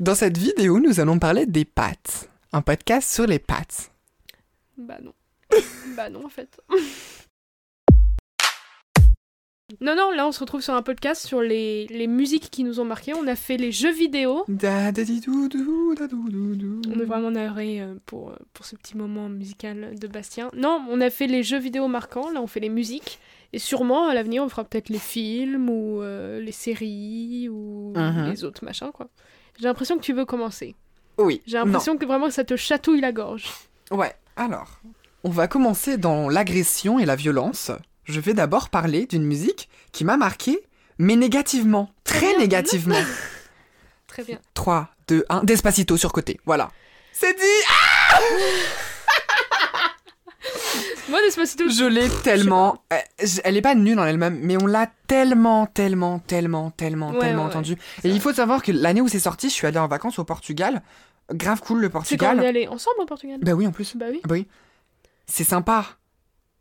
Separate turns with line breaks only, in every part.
Dans cette vidéo, nous allons parler des pâtes. Un podcast sur les pâtes.
Bah non. bah non en fait. Non, non, là on se retrouve sur un podcast sur les, les musiques qui nous ont marqué. On a fait les jeux vidéo.
Da, da, di, dou, dou, da.
On est vraiment navré euh, pour, euh, pour ce petit moment musical de Bastien. Non, on a fait les jeux vidéo marquants, là on fait les musiques. Et sûrement à l'avenir on fera peut-être les films ou euh, les séries ou
Mhm.
les autres machins quoi. J'ai l'impression que tu veux commencer.
Oui.
J'ai l'impression que vraiment ça te chatouille la gorge.
Ouais. Alors, on va commencer dans l'agression et la violence. Je vais d'abord parler d'une musique qui m'a marqué, mais négativement. Très
bien.
négativement.
Très bien.
3, 2, 1. Despacito sur côté. Voilà. C'est dit
Moi Despacito,
Je l'ai tellement. euh, Elle est pas nulle en elle-même, mais on l'a tellement, tellement, tellement, tellement,
Ouais,
tellement
ouais,
entendu.
c'est
Et il faut savoir que l'année où c'est sorti, je suis allée en vacances au Portugal. Grave cool le
c'est quand on est
Portugal.
allé ensemble au Portugal?
Bah oui, en plus.
Bah oui.
Ah bah oui. C'est sympa.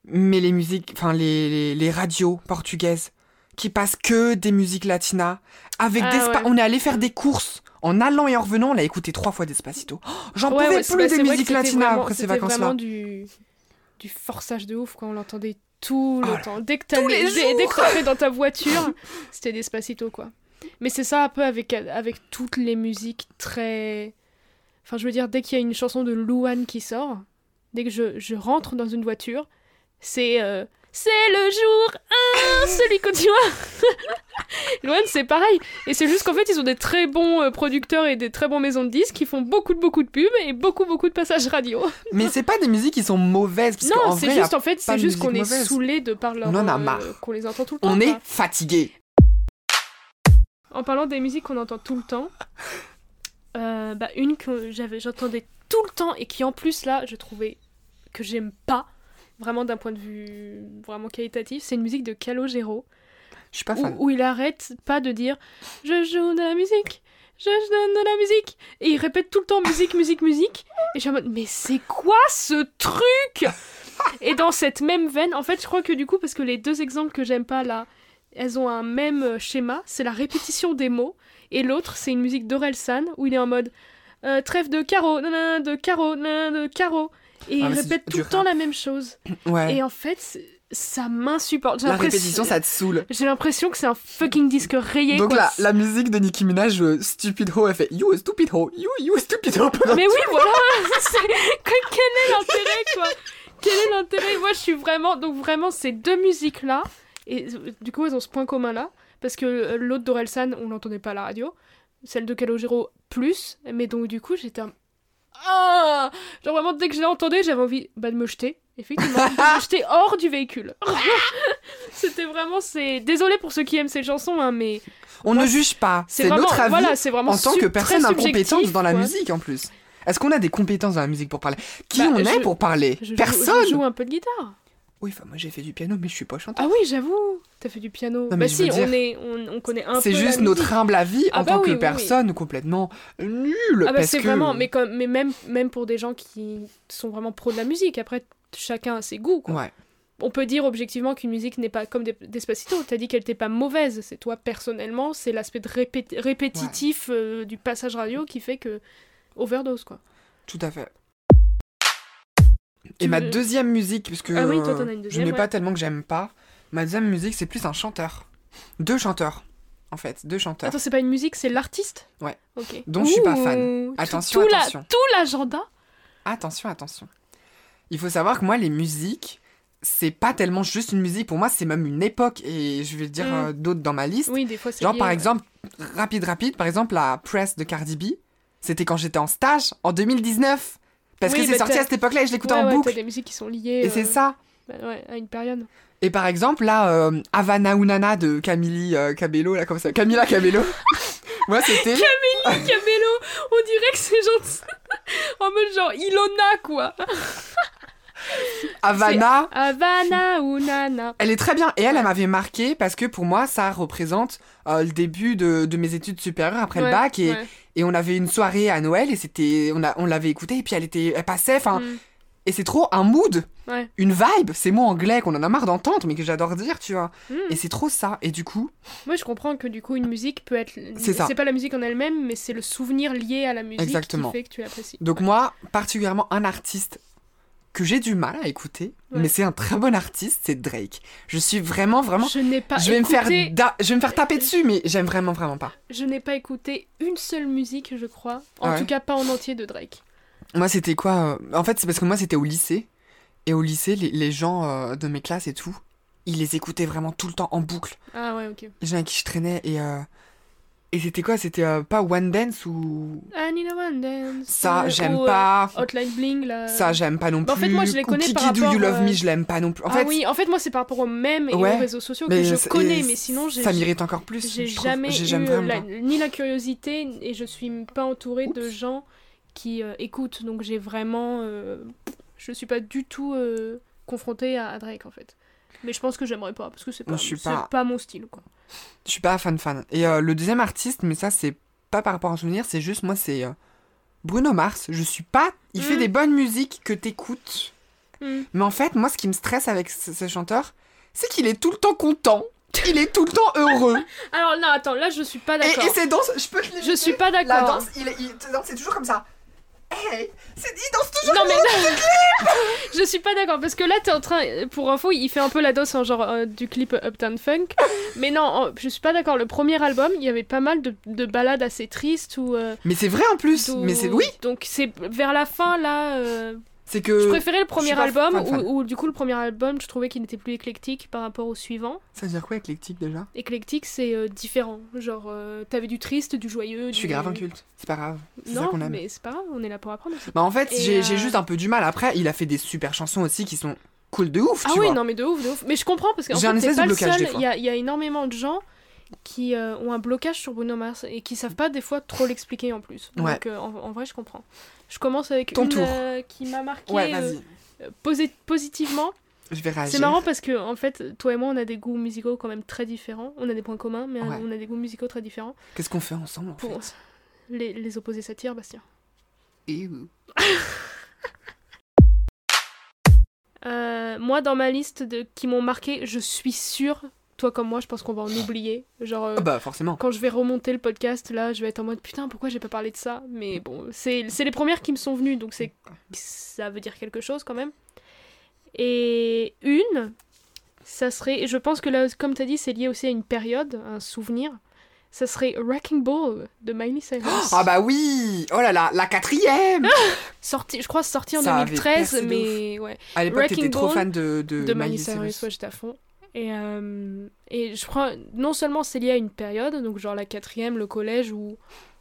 Mais les musiques, enfin les, les, les radios portugaises qui passent que des musiques latinas. Avec
Ah
des
ouais.
On est allé faire des courses. En allant et en revenant, on l'a écouté trois fois Despacito. Oh, J'en
Ouais,
pouvais
ouais, c'est-
plus des
c'est
musiques latinas après ces vacances-là.
vraiment du, du forçage de ouf quand on l'entendait tout le
Oh là,
temps. Dès que, t'allais- dès, dans ta voiture, c'était Despacito quoi. Mais c'est ça un peu avec, avec toutes les musiques très. Enfin, je veux dire, dès qu'il y a une chanson de Louane qui sort, dès que je, je rentre dans une voiture, c'est. euh, c'est le jour 1, celui que tu vois. Louane, c'est pareil. Et c'est juste qu'en fait, ils ont des très bons euh, producteurs et des très bons maisons de disques qui font beaucoup de beaucoup de pubs et beaucoup beaucoup de passages radio.
Mais c'est pas des musiques qui sont mauvaises. Parce
Non, c'est juste en fait, c'est juste qu'on est saoulé de par leur.
On en a
euh, qu'on les entend tout le temps.
on est fatigué.
En parlant des musiques qu'on entend tout le temps, euh, bah, une que j'avais, j'entendais tout le temps et qui en plus là, je trouvais que j'aime pas, vraiment d'un point de vue vraiment qualitatif, c'est une musique de Calogero
Je suis pas fan.
où il arrête pas de dire je joue de la musique, je donne de la musique. Et il répète tout le temps musique, musique, musique. Et je suis en mode mais c'est quoi ce truc? Et dans cette même veine, en fait, je crois que du coup parce que les deux exemples que j'aime pas là, elles ont un même euh, schéma, c'est la répétition des mots. Et l'autre c'est une musique d'Orelsan où il est en mode euh, trêve de carreau, nanana, de carreau, nanana, de carreau. Et il
Ah, c'est
répète tout le temps la même chose.
Ouais.
et en fait ça m'insupporte.
La répétition, ça te saoule.
j'ai l'impression que c'est un fucking disque rayé.
Donc
quoi.
la, la musique de Nicki Minaj, euh, Stupid Ho, elle fait You a stupid ho, you, you a stupid ho.
Mais oui, voilà. Quel est l'intérêt, quoi? Quel est l'intérêt? Moi, je suis vraiment. Donc, vraiment, ces deux musiques-là. Et euh, du coup, elles ont ce point commun-là. Parce que euh, l'autre d'Orelsan, on l'entendait pas à la radio. Celle de Calogero, plus. Mais donc, du coup, j'étais un. Ah Genre, vraiment, dès que je l'ai entendu, j'avais envie bah, de me jeter. Effectivement, jeter hors du véhicule. C'était vraiment. c'est Désolé pour ceux qui aiment ces chansons, hein, mais.
On
Moi,
ne juge pas.
C'est
notre avis
voilà, c'est vraiment
en tant que personne incompétente dans la
quoi.
musique en plus. Est-ce qu'on a des compétences dans la musique pour parler? Qui
Bah,
on est pour parler?
Je joue-
Personne
Je joue un peu de guitare.
Oui, enfin moi j'ai fait du piano mais je suis pas chanteur.
Ah oui, j'avoue. T'as fait du piano.
Non, mais
bah si,
dire,
on, est, on, on connaît un peu.
C'est
la
juste notre
musique.
humble avis
Ah
en
bah
tant
oui,
que
oui, oui.
personne complètement nulle.
Ah bah c'est
que...
vraiment. Mais, comme, mais même, même pour des gens qui sont vraiment pros de la musique, après, chacun a ses goûts. Quoi.
Ouais.
On peut dire objectivement qu'une musique n'est pas comme des Despacito. T'as dit qu'elle n'était pas mauvaise. C'est toi personnellement, c'est l'aspect répé- répétitif euh, du passage radio qui fait que. Overdose quoi.
Tout à fait.
Tu
Et ma deuxième musique, parce que
Ah oui, toi, as
je n'ai
ouais.
pas tellement que j'aime pas, ma deuxième musique c'est plus un chanteur. Deux chanteurs, en fait, deux chanteurs.
Attends, c'est pas une musique, c'est l'artiste
Ouais.
Ok.
Dont je suis pas
Ouh,
fan. Attention,
tout
attention.
tout l'agenda
Attention, attention. Il faut savoir que moi, les musiques, c'est pas tellement juste une musique. Pour moi, c'est même une époque. Et je vais dire
Mm.
euh, d'autres dans ma liste.
Oui, des fois c'est.
Genre,
lié,
par
ouais.
exemple, rapide, rapide, par exemple, la press de Cardi B, c'était quand j'étais en stage, en 2019. Parce
Oui,
que c'est
bah,
sorti à cette époque-là et je l'écoutais
Ouais,
en
ouais,
boucle.
des musiques qui sont liées.
Et c'est
euh,
ça.
bah ouais, à une période.
Et par exemple, là, euh, Havana Unana de Camille euh, Cabello, là, comme ça. Camila Cabello. Moi, c'était.
Cabello, on dirait que c'est genre. en mode genre Ilona quoi.
Havana.
Havana ou Nana.
Elle est très bien. Et elle,
Ouais.
elle m'avait marqué parce que pour moi, ça représente euh, le début de, de mes études supérieures après le bac. Et,
ouais.
et on avait une soirée à Noël et c'était, on, a, on l'avait écoutée et puis elle était, elle passait. Enfin,
Mm.
Et c'est trop un mood, une vibe, ces mots anglais qu'on en a marre d'entendre, mais que j'adore dire, tu vois.
Hmm.
Et c'est trop ça. Et du coup,
Moi, je comprends que du coup, une musique peut être.
C'est ça.
C'est pas la musique en elle-même, mais c'est le souvenir lié à la musique
Exactement.
qui fait que tu l'apprécies.
donc moi, particulièrement un artiste que j'ai du mal à écouter,
Ouais.
mais c'est un très bon artiste, c'est Drake. Je suis vraiment, vraiment.
Je n'ai pas
Je vais, me faire
écouté-
da- je vais me faire taper dessus, mais j'aime vraiment, vraiment pas.
Je n'ai pas écouté une seule musique, je crois. En
ouais
tout cas, pas en entier de Drake.
Moi, c'était quoi euh, En fait, c'est parce que moi, c'était au lycée. Et au lycée, les, les gens euh, de mes classes et tout, ils les écoutaient vraiment tout le temps en boucle.
Ah ouais, ok.
Les gens avec qui je traînais. Et, euh, et c'était quoi? C'était euh, pas One Dance ou?
I need a one dance.
Ça,
Euh,
j'aime
euh,
pas.
Hotline Bling, là.
Ça, j'aime pas non plus.
Bah, en fait, moi, je les connais
Kiki
par
Do You
rapport,
Love Me,
euh,
je l'aime pas non plus. En
ah
fait,
oui, en fait, moi, c'est par rapport aux mèmes et
Ouais,
aux réseaux sociaux que je connais, mais sinon, j'ai
ça m'irrite encore plus.
j'ai
trouve.
jamais eu la- ni la curiosité et je suis pas entourée de gens qui euh, écoutent. Donc, j'ai vraiment. euh, je suis pas du tout euh, confrontée à, à Drake, en fait. Mais je pense que j'aimerais pas, parce que c'est pas,
je suis pas-
pas mon style, quoi.
Je suis pas fan fan. Et euh, le deuxième artiste, mais ça, c'est pas par rapport à un souvenir, c'est juste moi, c'est euh, Bruno Mars. Je suis pas. Il fait
Mm.
des bonnes musiques que t'écoutes.
Hmm.
Mais en fait, moi, ce qui me stresse avec ce, ce chanteur, c'est qu'il est tout le temps content. Il est tout le temps heureux.
Alors, non, attends, là, je suis pas
et,
d'accord.
et ses danses, je peux te les
Je suis pas
La
d'accord.
danse, il, est- il danse, c'est toujours comme ça. Hey, c'est, il danse toujours
Non mais je suis pas d'accord parce que là t'es en train pour info il fait un peu la danse en genre euh, du clip Uptown Funk mais non en- je suis pas d'accord le premier album il y avait pas mal de, de ballades assez tristes ou euh,
Mais c'est vrai en plus. Mais c'est oui.
donc c'est vers la fin là euh,
C'est que.
je préférais le premier album où, où, du coup le premier album je trouvais qu'il était plus éclectique par rapport au suivant
Ça veut dire quoi éclectique déjà?
Éclectique c'est euh, différent genre euh, t'avais du triste du joyeux
Je suis grave inculte. C'est pas grave. C'est ça qu'on aime.
mais c'est pas grave on est là pour apprendre aussi
Bah en fait, j'ai
euh,
juste un peu du mal. Après, il a fait des super chansons aussi qui sont cool de ouf,
Ah
tu
oui,
vois.
non, mais de ouf, de ouf. Mais je comprends parce qu'en
J'ai
fait, pas le seul. y il y a énormément de gens qui euh, ont un blocage sur Bruno Mars et qui savent pas des fois trop l'expliquer en plus.
Ouais.
Donc euh, en, en vrai, je comprends. Je commence avec
Ton
une
tour.
euh, qui m'a marqué
Ouais,
positivement.
Je vais réagir.
C'est marrant parce que en fait, toi et moi, on a des goûts musicaux quand même très différents. On a des points communs, mais
Ouais.
on a des goûts musicaux très différents.
Qu'est-ce qu'on fait ensemble en
Pour
fait?
les, les opposés s'attirent, Bastien.
Et où?
Moi, dans ma liste de qui m'ont marqué, je suis sûre, toi comme moi, je pense qu'on va en oublier. Genre, euh,
Ah bah forcément.
quand je vais remonter le podcast, là, je vais être en mode putain, pourquoi j'ai pas parlé de ça? Mais bon, c'est les premières qui me sont venues, donc c'est ça veut dire quelque chose quand même. Et une, ça serait, je pense que là, comme t'as dit, c'est lié aussi à une période, un souvenir. Ça serait Wrecking Ball de Miley Cyrus.
Ah bah oui Oh là là, la quatrième
sorti, je crois sorti en
Ça avait
2013,
percé de
mais ouais.
À l'époque, t'étais trop fan de, de,
de Miley
Miley
Cyrus,
Cyrus.
ouais, j'étais à fond. Et, euh, et je crois, non seulement c'est lié à une période, donc genre la quatrième, le collège, où,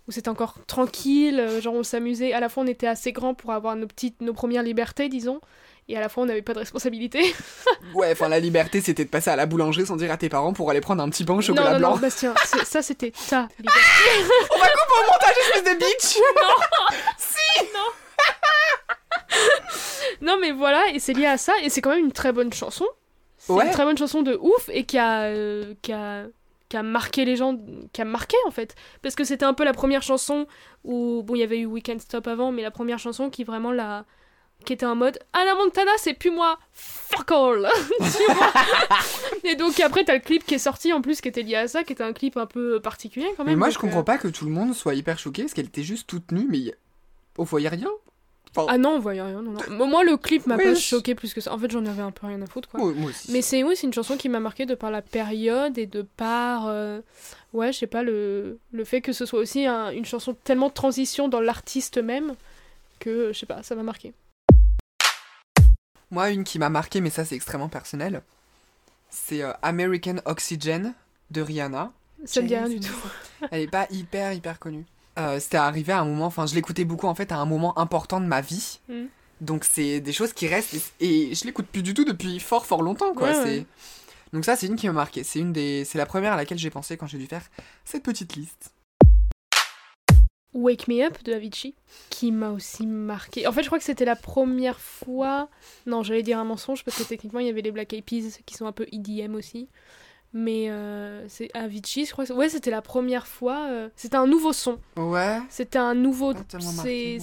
où c'était encore tranquille, euh, genre on s'amusait, à la fois on était assez grands pour avoir nos, petites, nos premières libertés, disons, et à la fois on n'avait pas de responsabilité.
Ouais, enfin la liberté, c'était de passer à la boulangerie sans dire à tes parents pour aller prendre un petit pain au
non,
chocolat
non,
blanc.
non, Bastien, ça c'était ta liberté.
On va couper au montage, espèce de bitch
Non, mais voilà, et c'est lié à ça, et c'est quand même une très bonne chanson. C'est
Ouais.
une très bonne chanson de ouf, et qui a, euh, qui a, qui a marqué les gens, qui a marqué en fait. Parce que c'était un peu la première chanson où, bon, il y avait eu Weekend Stop avant, mais la première chanson qui vraiment la. qui était en mode Anna Montana, c'est plus moi, fuck all Tu vois Et donc après, t'as le clip qui est sorti en plus, qui était lié à ça, qui était un clip un peu particulier quand même.
Mais moi,
donc,
je comprends
euh,
pas que tout le monde soit hyper choqué parce qu'elle était juste toute nue, mais y- on voyait
Ah non, on voyait rien, non, non. Moi, le clip m'a
Oui,
pas choqué plus que ça. En fait, j'en avais un peu rien à foutre, quoi.
Moi aussi.
Mais c'est oui, c'est une chanson qui m'a marqué de par la période et de par euh, ouais, je sais pas le, le fait que ce soit aussi un- une chanson tellement de transition dans l'artiste même que je sais pas, ça m'a marqué.
Moi, une qui m'a marqué, mais ça, c'est extrêmement personnel. C'est euh, American Oxygen de Rihanna.
Ça me dit rien du tout.
Elle est pas hyper, hyper connue. Euh, C'était arrivé à un moment, enfin, je l'écoutais beaucoup en fait à un moment important de ma vie.
Mm.
Donc, c'est des choses qui restent et, et je l'écoute plus du tout depuis fort, fort longtemps, quoi.
Ouais.
Donc, ça, c'est une qui m'a marqué. C'est une des... c'est la première à laquelle j'ai pensé quand j'ai dû faire cette petite liste.
Wake Me Up de Avicii qui m'a aussi marqué. En fait, je crois que c'était la première fois. Non, j'allais dire un mensonge parce que techniquement il y avait les Black Eyed Peas qui sont un peu EDM aussi. Mais euh, c'est Avicii, je crois. Ouais, c'était la première fois. euh, C'était un nouveau son.
Ouais.
C'était un nouveau.
Tellement
C'est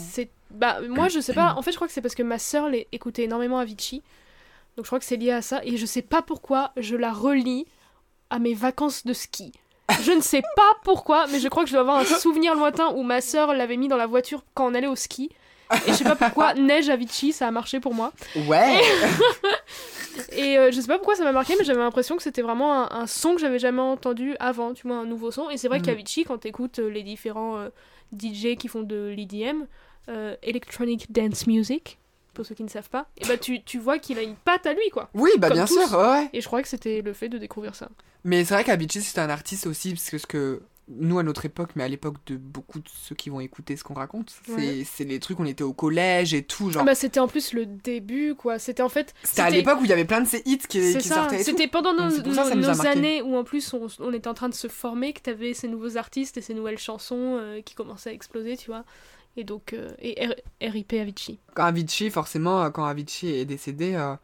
Bah, moi, je sais pas. En fait, je crois que c'est parce que ma sœur écoutait énormément Avicii. Donc, je crois que c'est lié à ça. Et je sais pas pourquoi je la relie à mes vacances de ski. Je ne sais pas pourquoi, mais je crois que je dois avoir un souvenir lointain où ma sœur l'avait mis dans la voiture quand on allait au ski. Et je sais pas pourquoi, Neige Avicii, ça a marché pour moi.
Ouais.
Et euh, je sais pas pourquoi ça m'a marqué, mais j'avais l'impression que c'était vraiment un, un son que j'avais jamais entendu avant, tu vois, un nouveau son. Et c'est vrai
Mhm.
qu'Avicii, quand t'écoutes euh, les différents euh, DJ qui font de l'EDM, euh, Electronic Dance Music, pour ceux qui ne savent pas, et bah tu, tu vois qu'il a une patte à lui, quoi.
Oui, bah bien
tous.
sûr, ouais.
Et je crois que c'était le fait de découvrir ça.
Mais c'est vrai qu'Avicii, c'est un artiste aussi, parce que ce que nous, à notre époque, mais à l'époque de beaucoup de ceux qui vont écouter ce qu'on raconte, c'est
Ouais.
c'est les trucs, on était au collège et tout, genre.
Bah c'était en plus le début, quoi. C'était en fait...
C'était à l'époque où il y avait plein de ces hits qui, sortaient
c'était pendant nos,
ça ça
années où en plus on, on était en train de se former, que t'avais ces nouveaux artistes et ces nouvelles chansons euh, qui commençaient à exploser, tu vois. Et donc, euh, et R- RIP Avicii.
Quand Avicii, forcément, euh, quand Avicii est décédé, euh,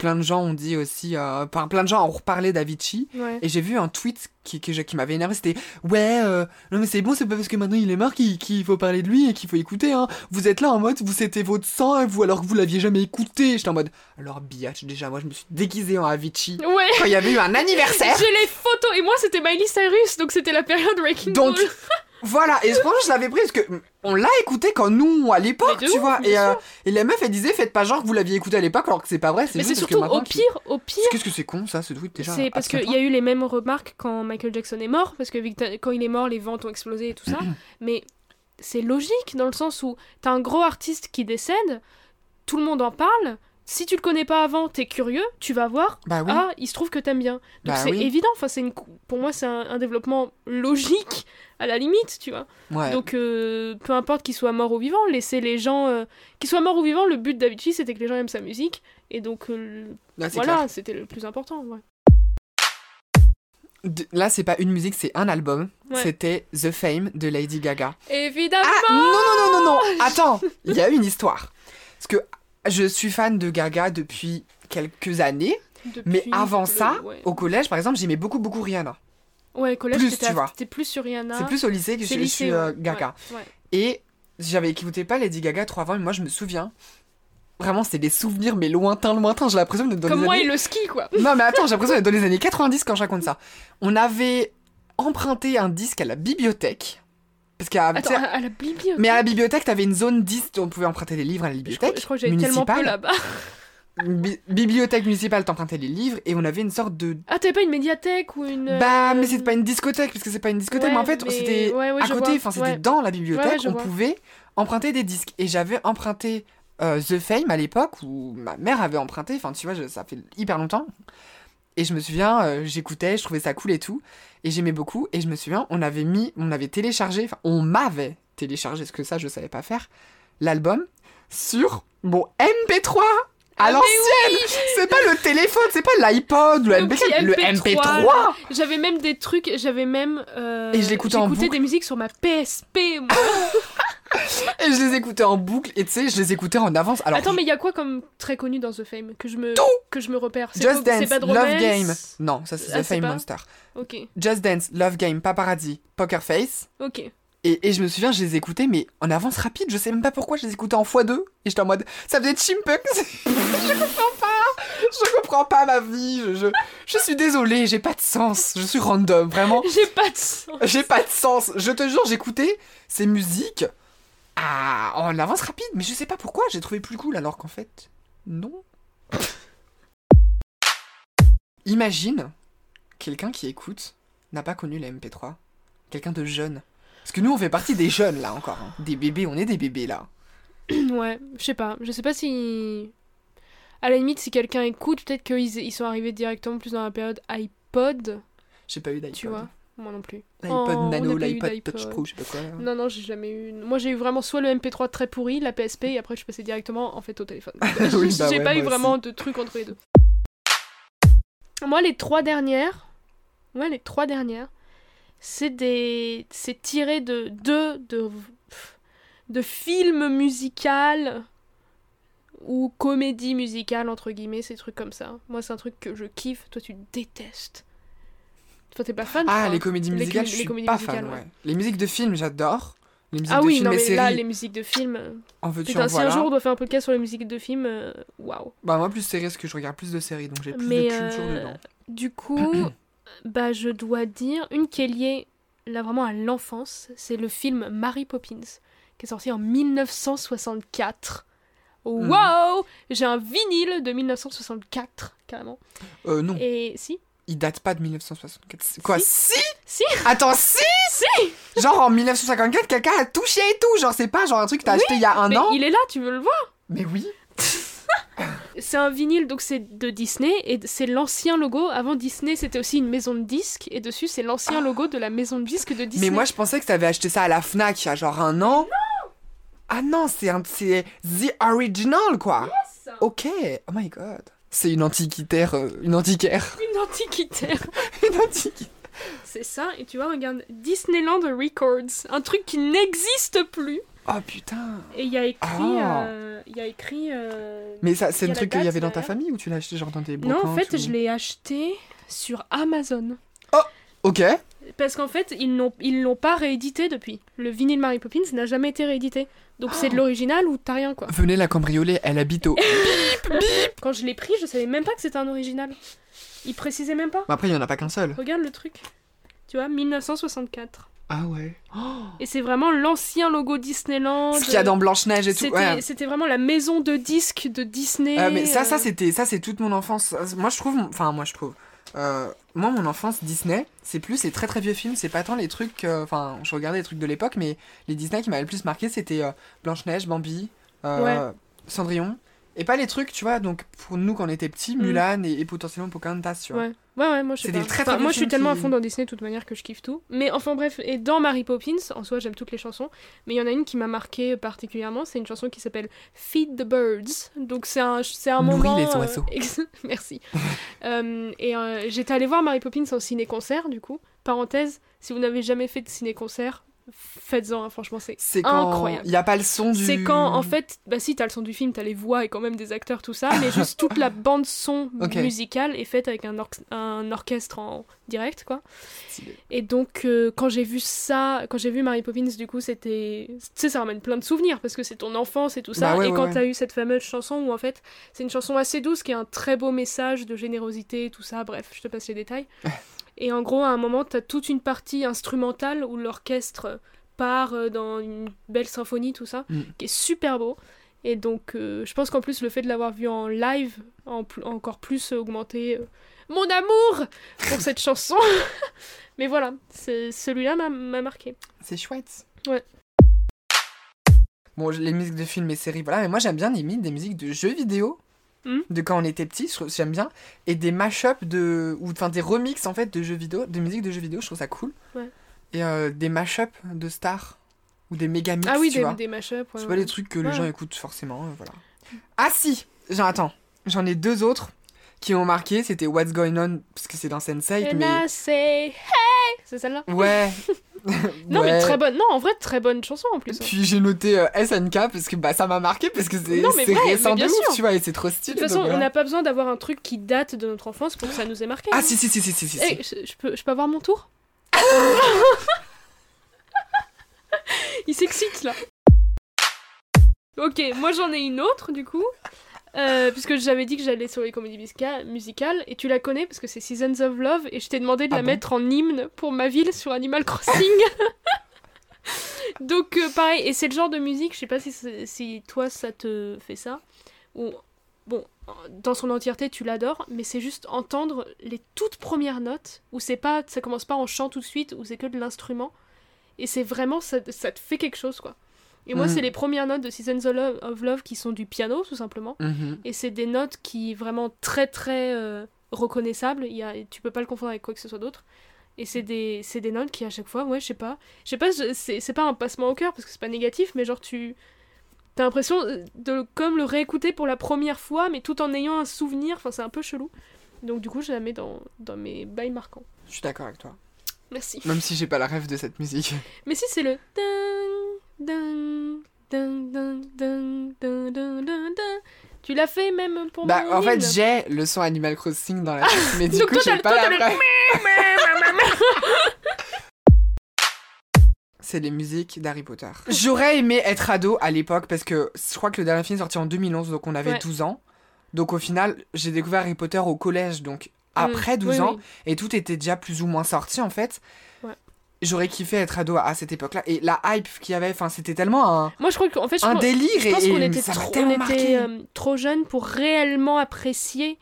plein de gens ont dit aussi, euh, plein de gens ont reparlé d'Avicii.
Ouais.
Et j'ai vu un tweet qui, qui m'avait énervé, c'était Ouais, euh, non mais c'est bon, c'est pas parce que maintenant il est mort qu'il faut parler de lui et qu'il faut écouter, hein. Vous êtes là en mode, vous c'était votre sang, vous alors que vous l'aviez jamais écouté. J'étais en mode, alors biatch, déjà, moi je me suis déguisé en Avicii
Ouais,
quand il y avait eu un anniversaire.
j'ai les photos. Et moi, c'était Miley Cyrus, donc c'était la période Wrecking
Donc. Voilà, et que je l'avais pris parce que on l'a écouté quand nous, à l'époque, tu
ouf,
vois. Et, euh, et la meuf, elle disait, faites pas genre que vous l'aviez écouté à l'époque alors que c'est pas vrai, c'est
Mais c'est surtout au pire, au pire.
Qu'est-ce que c'est con ça, ce tweet déjà
C'est parce qu'il y a eu les mêmes remarques quand Michael Jackson est mort, parce que Victor- quand il est mort, les ventes ont explosé et tout ça. Mais c'est logique dans le sens où t'as un gros artiste qui décède, tout le monde en parle. Si tu le connais pas avant, t'es curieux, tu vas voir.
Bah oui.
Ah, il se trouve que t'aimes bien. Donc
Bah
c'est
oui.
évident. Enfin, c'est une... pour moi, c'est un, un développement logique à la limite, tu vois.
ouais.
Donc euh, peu importe qu'il soit mort ou vivant, laisser les gens, euh, qu'ils soient morts ou vivants, le but d'Avicii c'était que les gens aiment sa musique. Et donc euh,
Là,
voilà, c'était le plus important. ouais.
Là, c'est pas une musique, c'est un album.
Ouais.
C'était The Fame de Lady Gaga.
Évidemment.
Ah non, non, non, non, non Attends Il y a une histoire. Parce que je suis fan de Gaga depuis quelques années. Mais avant
le-
ça,
ouais.
au collège, par exemple, j'aimais beaucoup, beaucoup Rihanna.
Ouais, collège,
Plus, tu vois.
plus sur Rihanna.
C'est plus au lycée que je, suis euh. Gaga.
Ouais, ouais.
Et j'avais écouté pas Lady Gaga trois ans, mais moi je me souviens. Vraiment, c'est des souvenirs, mais lointains, lointains. J'ai l'impression d'être dans
Comme
les
moi
années...
et le ski, quoi.
Non, mais attends, j'ai l'impression d'être dans les années 90 quand je raconte ça. On avait emprunté un disque à la bibliothèque. Parce qu'à.
Attends,
tu sais,
à, à la bibliothèque.
mais à la bibliothèque, t'avais une zone 10 où on pouvait emprunter les livres à la
je crois,
bibliothèque.
je crois que j'avais tellement peu là-bas.
Bi- bibliothèque municipale, t'empruntais les livres et on avait une sorte de.
Ah, t'avais pas une médiathèque ou une.
Bah,
euh,
mais c'est pas une discothèque, parce que c'est pas une discothèque,
Ouais,
mais en fait,
mais-
c'était
ouais, ouais,
à côté, enfin, c'était dans la bibliothèque, on
vois.
pouvait emprunter des disques. Et j'avais emprunté euh, The Fame à l'époque, où ma mère avait emprunté, enfin, tu vois, je- ça fait hyper longtemps. Et je me souviens, euh, j'écoutais, je trouvais ça cool et tout, et j'aimais beaucoup. Et je me souviens, on avait mis, on avait téléchargé, enfin, on m'avait téléchargé, parce que ça, je savais pas faire, l'album sur mon MP3 à
Ah,
l'ancienne. C'est pas le téléphone, c'est pas l'iPod, le
Le
MP4,
petit
le
MP3,
MP3.
J'avais même des trucs, j'avais même. euh,
Et je l'écoutais en
j'écoutais
boucle.
des musiques sur ma PSP, moi.
Et je les écoutais en boucle, et tu sais, je les écoutais en avance. Alors,
Attends, mais il y a quoi comme très connu dans The Fame que je me que je me repère?
Just Dance,
Bad
Love Game. Non, ça c'est
Ah,
The
c'est
Fame
pas?
Monster.
Ok,
Just Dance, Love Game, Paparazzi, Poker Face.
ok.
Et, et je me souviens, je les écoutais, mais en avance rapide. Je sais même pas pourquoi je les écoutais en x2. Et j'étais en mode, ça faisait chimpunks. je comprends pas. Je comprends pas ma vie. Je, je, je suis désolée, j'ai pas de sens. Je suis random, vraiment.
J'ai pas de sens.
J'ai pas de sens. Je te jure, j'écoutais ces musiques à, en avance rapide. Mais je sais pas pourquoi, j'ai trouvé plus cool alors qu'en fait, non. Imagine quelqu'un qui écoute n'a pas connu la MP3. Quelqu'un de jeune. Parce que nous, on fait partie des jeunes là encore. hein. Des bébés, on est des bébés là.
Ouais, je sais pas. Je sais pas si. À la limite, si quelqu'un écoute, peut-être qu'ils ils sont arrivés directement plus dans la période iPod,
J'ai pas eu d'iPod.
tu vois. Moi non plus.
L'iPod
Oh,
Nano, l'iPod. Touch Pro, je sais pas quoi. là.
Non, non, j'ai jamais eu. Moi, j'ai eu vraiment soit le MP3 très pourri, la PSP, et après, je suis passée directement en fait au téléphone.
Oui, bah
j'ai
ouais,
pas eu vraiment de truc entre les deux. Moi, les trois dernières, ouais, les trois dernières, c'est des, c'est tiré de deux de de films musicaux ou comédie musicale entre guillemets, ces trucs comme ça. Moi, c'est un truc que je kiffe. Toi, tu détestes. Toi, t'es pas fan
Ah, les comédies
Les
musicales,
com-
je
les
suis pas fan,
ouais.
ouais. Les musiques de films, j'adore. Les musiques
Ah
de
oui,
films
non
et
mais
séries.
là, les musiques de films. euh,
En veux-tu, en
si
voilà.
un jour on doit faire un podcast sur les musiques de films, euh, waouh.
Bah, moi, plus séries, parce que je regarde plus de séries, donc j'ai plus
Mais
de culture
euh,
dedans.
du coup, bah je dois dire une qui est liée là vraiment à l'enfance, c'est le film Mary Poppins qui est sorti en 1964.
Hmm.
Wow J'ai un vinyle de 1964 carrément.
Euh, non,
Et si?
Il date pas de 1964. C'est- Quoi, si
Si?
Attends, si?
Si
Genre en 1954, quelqu'un a touché et tout. Genre, c'est pas genre un truc que t'as acheté il y a un
Mais
an.
il est là, tu veux le voir?
Mais oui.
C'est un vinyle, donc c'est de Disney, et c'est l'ancien logo. Avant Disney, c'était aussi une maison de disques, et dessus, c'est l'ancien logo de la maison de disques de Disney.
Mais moi, je pensais que t'avais acheté ça à la Fnac il y a genre un an. Ah non, c'est un, c'est the original quoi. Ok. Oh my god. C'est une antiquitaire, euh, une antiquaire,
Une antiquitaire.
une antiquitaire.
C'est ça, et tu vois, regarde, Disneyland Records, un truc qui n'existe plus.
Oh putain.
Et il y a écrit.
Ah.
euh, Il y a écrit. euh,
Mais ça, c'est un truc qu'il y avait dans ta famille ou tu l'as acheté genre dans tes
Non, en fait,
ou-
je l'ai acheté sur Amazon.
Ok.
Parce qu'en fait, ils n'ont ils l'ont pas réédité depuis. Le vinyle Mary Poppins n'a jamais été réédité. Donc c'est de l'original ou t'as rien quoi.
Venez la cambrioler, elle habite au.
Quand je l'ai pris, je savais même pas que c'était un original. Il précisait même pas.
Bah, après, il y en a pas qu'un seul.
Regarde le truc. Tu vois, 1964.
Ah ouais.
Et c'est vraiment l'ancien logo Disneyland.
Ce qu'il y a dans Blanche-Neige et tout.
C'était
Ouais.
c'était vraiment la maison de disques de Disney.
Euh, mais ça, ça
euh,
c'était, ça c'est toute mon enfance. Moi je trouve, enfin moi je trouve, euh, moi mon enfance Disney, c'est plus les très très vieux films. C'est pas tant les trucs, euh, enfin je regardais les trucs de l'époque, mais les Disney qui m'avaient le plus marqué c'était euh, Blanche Neige, Bambi, euh, Cendrillon, et pas les trucs, tu vois. Donc pour nous quand on était petits,
Mm.
Mulan et, et potentiellement Pocahontas, tu vois.
Ouais. ouais, ouais, moi je sais pas.
des très,
Enfin,
très
moi je suis tellement
qui-
à fond dans Disney de toute manière que je kiffe tout. Mais enfin bref, et dans Mary Poppins, en soi j'aime toutes les chansons, mais il y en a une qui m'a marqué particulièrement, c'est une chanson qui s'appelle Feed the Birds. Donc c'est un, c'est un
Nourris
moment.
les
euh,
oiseaux.
Merci. Euh, et euh, j'étais allée voir Mary Poppins en ciné-concert du coup. Parenthèse, si vous n'avez jamais fait de ciné-concert, faites-en, hein, franchement c'est Incroyable.
il y a pas le son du.
c'est quand, en fait, bah si, t'as le son du film, t'as les voix et quand même des acteurs, tout ça, mais juste toute la bande son
Ok.
musicale est faite avec un, un orchestre en direct, quoi. Et donc, euh, quand j'ai vu ça, quand j'ai vu Mary Poppins, du coup, c'était. Tu sais, ça ramène plein de souvenirs parce que c'est ton enfance et tout ça.
Bah ouais,
et
ouais,
quand
ouais.
t'as eu cette fameuse chanson où, en fait, c'est une chanson assez douce qui a un très beau message de générosité, tout ça, bref, je te passe les détails. et en gros, à un moment, t'as toute une partie instrumentale où l'orchestre part euh, dans une belle symphonie, tout ça,
Mm.
qui est super beau. Et donc, euh, je pense qu'en plus, le fait de l'avoir vu en live a en pl- encore plus augmenté euh, mon amour pour cette chanson. Mais voilà, celui-là m'a m'a marqué.
C'est chouette.
Ouais.
Bon, les musiques de films et séries, voilà, mais moi j'aime bien limite des musiques de jeux vidéo.
Hmm.
De quand on était petit, j'aime bien. Et des mashups de. ou enfin des remixes en fait de jeux vidéo, de musique de jeux vidéo, je trouve ça cool.
Ouais.
Et euh, des mashups de stars. Ou des méga mix,
ah oui,
tu
des,
vois.
des ouais,
C'est
ouais.
pas les trucs que les gens écoutent forcément, euh, voilà. Ah si J'en attends. J'en ai deux autres qui m'ont marqué, c'était What's Going On, parce que c'est dans Sense8,
And
mais.
I say hey? C'est celle-là?
Ouais.
Non, mais très bonne. Non, en vrai, très bonne chanson en plus. hein.
Puis j'ai noté euh, SNK parce que bah, ça m'a marqué parce que c'est récent de ouf, tu vois, et c'est trop
De
stylé.
toute façon,
donc
on n'a pas besoin d'avoir un truc qui date de notre enfance pour que ça nous ait marqué.
Ah
hein.
si, si, si, si, si, si. si.
Hey, je, je peux, je peux avoir mon tour Il s'excite là. Ok, moi j'en ai une autre du coup. Euh, puisque j'avais dit que j'allais sur les comédies musicales, musicales, et tu la connais parce que c'est Seasons of Love, et je t'ai demandé de
Ah
la
bon
mettre en hymne pour ma ville sur Animal Crossing. Donc euh, pareil, et c'est le genre de musique, je sais pas si toi ça te fait ça, ou bon, dans son entièreté tu l'adores, mais c'est juste entendre les toutes premières notes, où c'est pas, ça commence pas en chant tout de suite, où c'est que de l'instrument, et c'est vraiment, ça, ça te fait quelque chose quoi. Et moi c'est les premières notes de Seasons of Love, qui sont du piano tout simplement,
Mhm.
et c'est des notes qui vraiment très très euh, reconnaissables, il y a, tu peux pas le confondre avec quoi que ce soit d'autre. Et c'est des, des notes qui à chaque fois, ouais, je sais pas, je sais pas, c'est pas un passement au cœur parce que c'est pas négatif, mais genre tu, t'as l'impression de comme le réécouter pour la première fois, mais tout en ayant un souvenir, enfin c'est un peu chelou. Donc du coup je la mets dans, dans mes bails marquants.
Je suis d'accord avec toi.
Merci.
Même si j'ai pas la rêve de cette musique.
Mais si c'est le dun, dun, Tu l'as fait même pour
Bah,
mon
en fait, j'ai le son Animal Crossing dans la tête, mais du
Donc
coup,
toi,
j'ai
t'as-
pas
toi,
la
t'as le-
rêve. c'est les musiques d'Harry Potter. J'aurais aimé être ado à l'époque parce que je crois que le dernier film est sorti en 2011, donc on avait
Ouais.
12 ans. Donc au final, j'ai découvert Harry Potter au collège, donc après
Mm,
12
oui,
ans,
oui.
et tout était déjà plus ou moins sorti en fait. J'aurais kiffé être ado à, cette époque-là. Et la hype qu'il y avait, enfin, c'était tellement un,
Moi, je crois qu'en fait, je
un délire
Je
et,
pense qu'on était,
ça
trop, on était euh, trop jeunes pour réellement apprécier.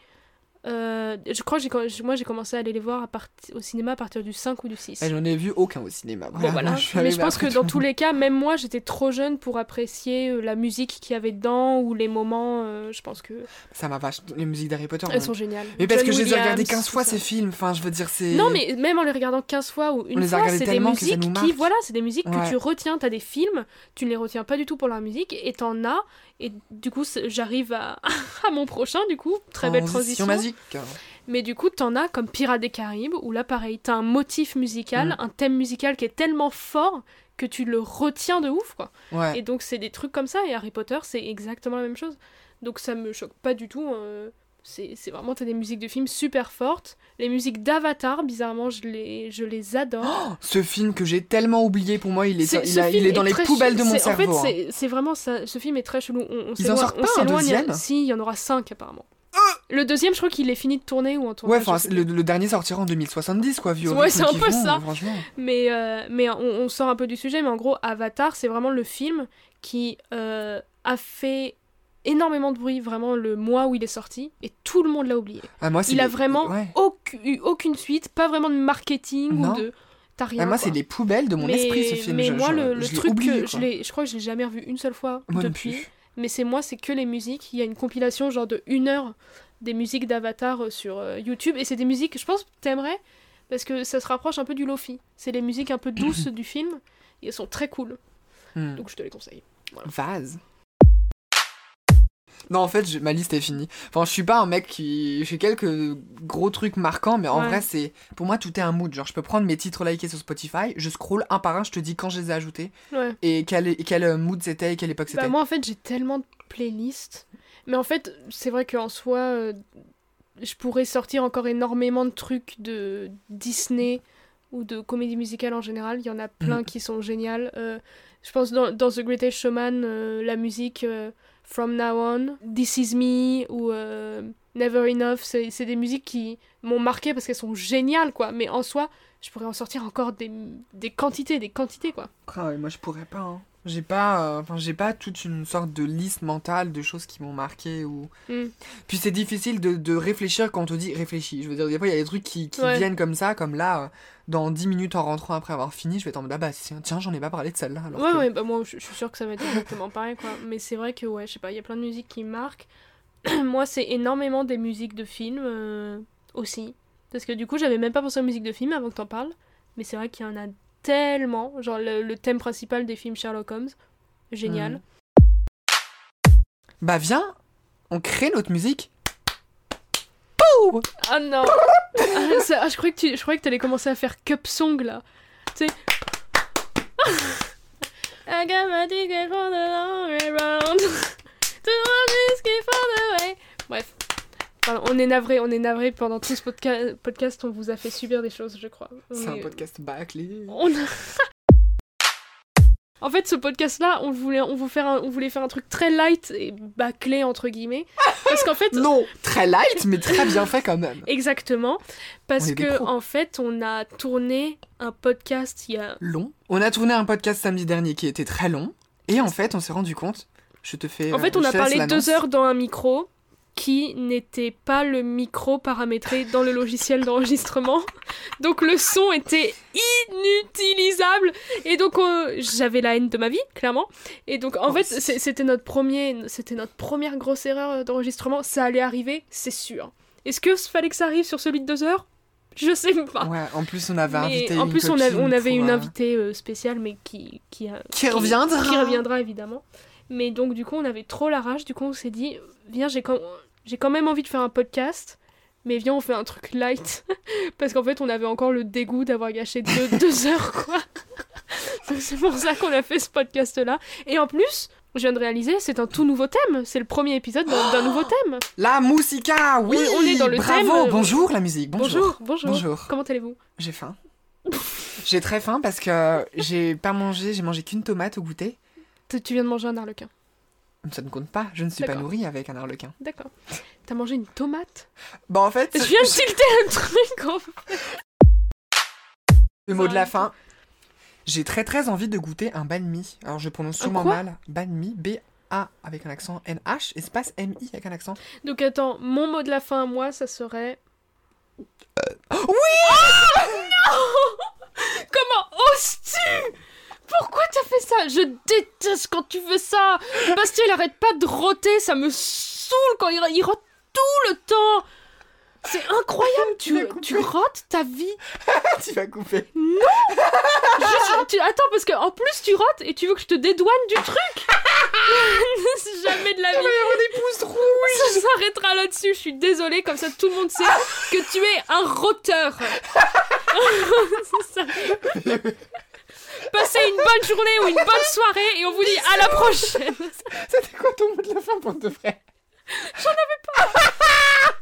Euh, je crois que j'ai, moi j'ai commencé à aller les voir à part- au cinéma à partir du 5 ou du 6.
Et J'en ai vu aucun au cinéma.
Bon,
Voilà,
Mais je pense que dans tous
le
les cas, même moi j'étais trop jeune pour apprécier euh, la musique qu'il y avait dedans ou les moments. euh, je pense que.
Ça m'a vache. Les musiques d'Harry Potter.
elles
on-
sont géniales.
Mais parce que je les ai regardées
Williams,
15
tout
fois ces films. Enfin, je veux dire, c'est.
Non, mais même en les regardant 15 fois ou une fois, c'est des musiques qui, voilà, c'est des musiques
Ouais.
que tu retiens. T'as des films, tu ne les retiens pas du tout pour leur musique, et t'en as. Et du coup, j'arrive à, à mon prochain, du coup, très belle transition.
magique.
Mais du coup, t'en as comme Pirates des Caraïbes, où là, pareil, t'as un motif musical,
Mm.
un thème musical qui est tellement fort que tu le retiens de ouf, quoi.
Ouais.
Et donc, c'est des trucs comme ça, et Harry Potter, c'est exactement la même chose. Donc, ça me choque pas du tout. euh, c'est vraiment, t'as des musiques de films super fortes. Les musiques d'Avatar, bizarrement, je les, je les adore.
Ce film que j'ai tellement oublié, pour moi, il est, il a- est dans les poubelles de mon cerveau.
En
hein.
fait, c'est- c'est vraiment ça. Ce film est très chelou. On, on
Ils en sortent pas un deuxième?
Si, il y en aura cinq apparemment. Le deuxième, je crois qu'il est fini de tourner ou en
Ouais,
tournage.
enfin,
je sais
le, le dernier sortira en 2070, quoi, au
Ouais, c'est un peu
vont,
ça.
Franchement.
Mais, euh, mais on, on sort un peu du sujet, mais en gros, Avatar, c'est vraiment le film qui euh, a fait énormément de bruit, vraiment le mois où il est sorti, et tout le monde l'a oublié.
Ah, moi,
Il a vraiment
Ouais.
aucun- eu aucune suite, pas vraiment de marketing
Non.
ou de. T'as rien.
Ah, moi, c'est les poubelles de mon
mais,
esprit, ce film.
Mais
je,
moi,
je-
le,
je
truc
oublié,
que
quoi.
je, l'ai- je crois que je l'ai jamais revu une seule fois
Moi
depuis. Mais c'est moi, c'est que les musiques. Il y a une compilation genre de une heure des musiques d'Avatar euh, sur euh, YouTube. Et c'est des musiques, je pense que t'aimerais, parce que ça se rapproche un peu du Lofi. C'est les musiques un peu douces du film. Et elles sont très cool.
Hmm.
Donc je te les conseille.
Vase. Non, en fait, je- ma liste est finie. Enfin, je suis pas un mec qui. J'ai quelques gros trucs marquants, mais en
Ouais.
vrai, c'est. Pour moi, tout est un mood. Genre, je peux prendre mes titres likés sur Spotify, je scroll un par un, je te dis quand je les ai ajoutés,
Ouais.
et quel, et quel euh, mood c'était, et quelle époque c'était.
Bah, moi, en fait, j'ai tellement de playlists. Mais en fait, c'est vrai qu'en soi, euh, je pourrais sortir encore énormément de trucs de Disney ou de comédie musicale en général. Il y en a plein
Mhm.
qui sont géniales. Euh, je pense dans, dans The Greatest Showman, euh, la musique From Now On, This Is Me ou euh, Never Enough, c'est des musiques qui m'ont marqué parce qu'elles sont géniales, quoi. Mais en soi, je pourrais en sortir encore des, des quantités, des quantités, quoi.
Ah ouais, moi, je pourrais pas. hein. J'ai pas, euh, enfin, j'ai pas toute une sorte de liste mentale de choses qui m'ont marqué ou.
Mm.
Puis c'est difficile de, de réfléchir quand on te dit réfléchis. Je veux dire, des fois il y a des trucs qui, qui
Ouais.
viennent comme ça, comme là, euh, dans 10 minutes en rentrant après avoir fini, je vais être en mode ah bah tiens, j'en ai pas parlé de celle-là. alors
Ouais,
que-
ouais, bah moi je je suis sûre que ça va être exactement pareil quoi. Mais c'est vrai que, ouais, je sais pas, il y a plein de musiques qui me marquent. moi, c'est énormément des musiques de films euh, aussi. Parce que du coup, j'avais même pas pensé aux musiques de films avant que t'en parles. Mais c'est vrai qu'il y en a tellement. Genre le, le thème principal des films Sherlock Holmes. Génial.
Bah viens, on crée notre musique.
Ah non ah, ça- ah, Je croyais que tu je croyais que t'allais commencer à faire Cup Song là. Tu sais. I got my ticket for the long way round. To the whiskey for the way. Bref. Pardon, on est navré, on est navré pendant tout ce podca- podcast, on vous a fait subir des choses, je crois.
C'est un podcast bâclé.
on a- En fait, ce podcast-là, on voulait, on, vous faire un- on voulait faire un truc très light et bâclé, entre guillemets. Parce qu'en fait,
Non, très light, mais très bien fait quand même.
Exactement, parce que en fait, on a tourné un podcast il y a.
Long. On a tourné un podcast samedi dernier qui était très long, et en fait on s'est rendu compte. Je te fais.
En fait,
euh,
on a parlé deux heures dans un micro qui n'était pas le micro paramétré dans le logiciel d'enregistrement. Donc le son était inutilisable et donc euh, j'avais la haine de ma vie clairement. Et donc en
Oh,
fait, c'était notre premier notre première grosse erreur d'enregistrement, ça allait arriver, c'est sûr. Est-ce que fallait que ça arrive sur celui de deux heures? Je sais pas.
Ouais, en plus on avait
Mais
invité.
en
une
plus, on, avait-
copine
on avait une
euh,
invitée euh, spéciale, mais qui, qui, a-
Qui reviendra.
qui reviendra évidemment. Mais donc, du coup, on avait trop la rage. Du coup, on s'est dit, viens, j'ai quand... j'ai quand même envie de faire un podcast, mais viens, on fait un truc light. Parce qu'en fait, on avait encore le dégoût d'avoir gâché deux, deux heures, quoi. Donc, c'est pour ça qu'on a fait ce podcast-là. Et en plus, je viens de réaliser, c'est un tout nouveau thème. C'est le premier épisode d'un nouveau thème.
La musica, oui.
On est dans le
Bravo.
thème, euh,
Bonjour la musique. Bonjour.
bonjour.
Bonjour.
Comment allez-vous?
J'ai faim. J'ai très faim parce que j'ai pas mangé, j'ai mangé qu'une tomate au goûter.
Tu tu viens de manger un arlequin.
Ça ne compte pas, je ne suis pas nourrie avec un arlequin.
D'accord. T'as mangé une tomate?
Bah en fait,
Je viens de tilter le truc en
le mot de la fin. J'ai très très envie de goûter un banh mi. Alors je prononce
Un
sûrement mal. Banh mi, B-A avec un accent N-H, espace M-I avec un accent.
Donc attends, mon mot de la fin à moi, ça serait.
Oui
Comment oses-tu Pourquoi t'as fait ça Je déteste quand tu fais ça. Bastien, il arrête pas de roter, ça me saoule quand il, il rote tout le temps. C'est incroyable,
Tu
tu, rotes ta vie.
Tu vas couper.
Juste- tu- Attends, parce qu'en plus tu rotes et tu veux que je te dédouane du truc. Jamais de la vie.
des pouces rouges
Ça s'arrêtera là-dessus, je suis désolée, comme ça tout le monde sait que tu es un roteur. C'est ça. Passez une bonne journée ou une bonne soirée et on vous dit à la prochaine.
C'était quoi ton mot de la fin pour de vrai?
J'en avais pas.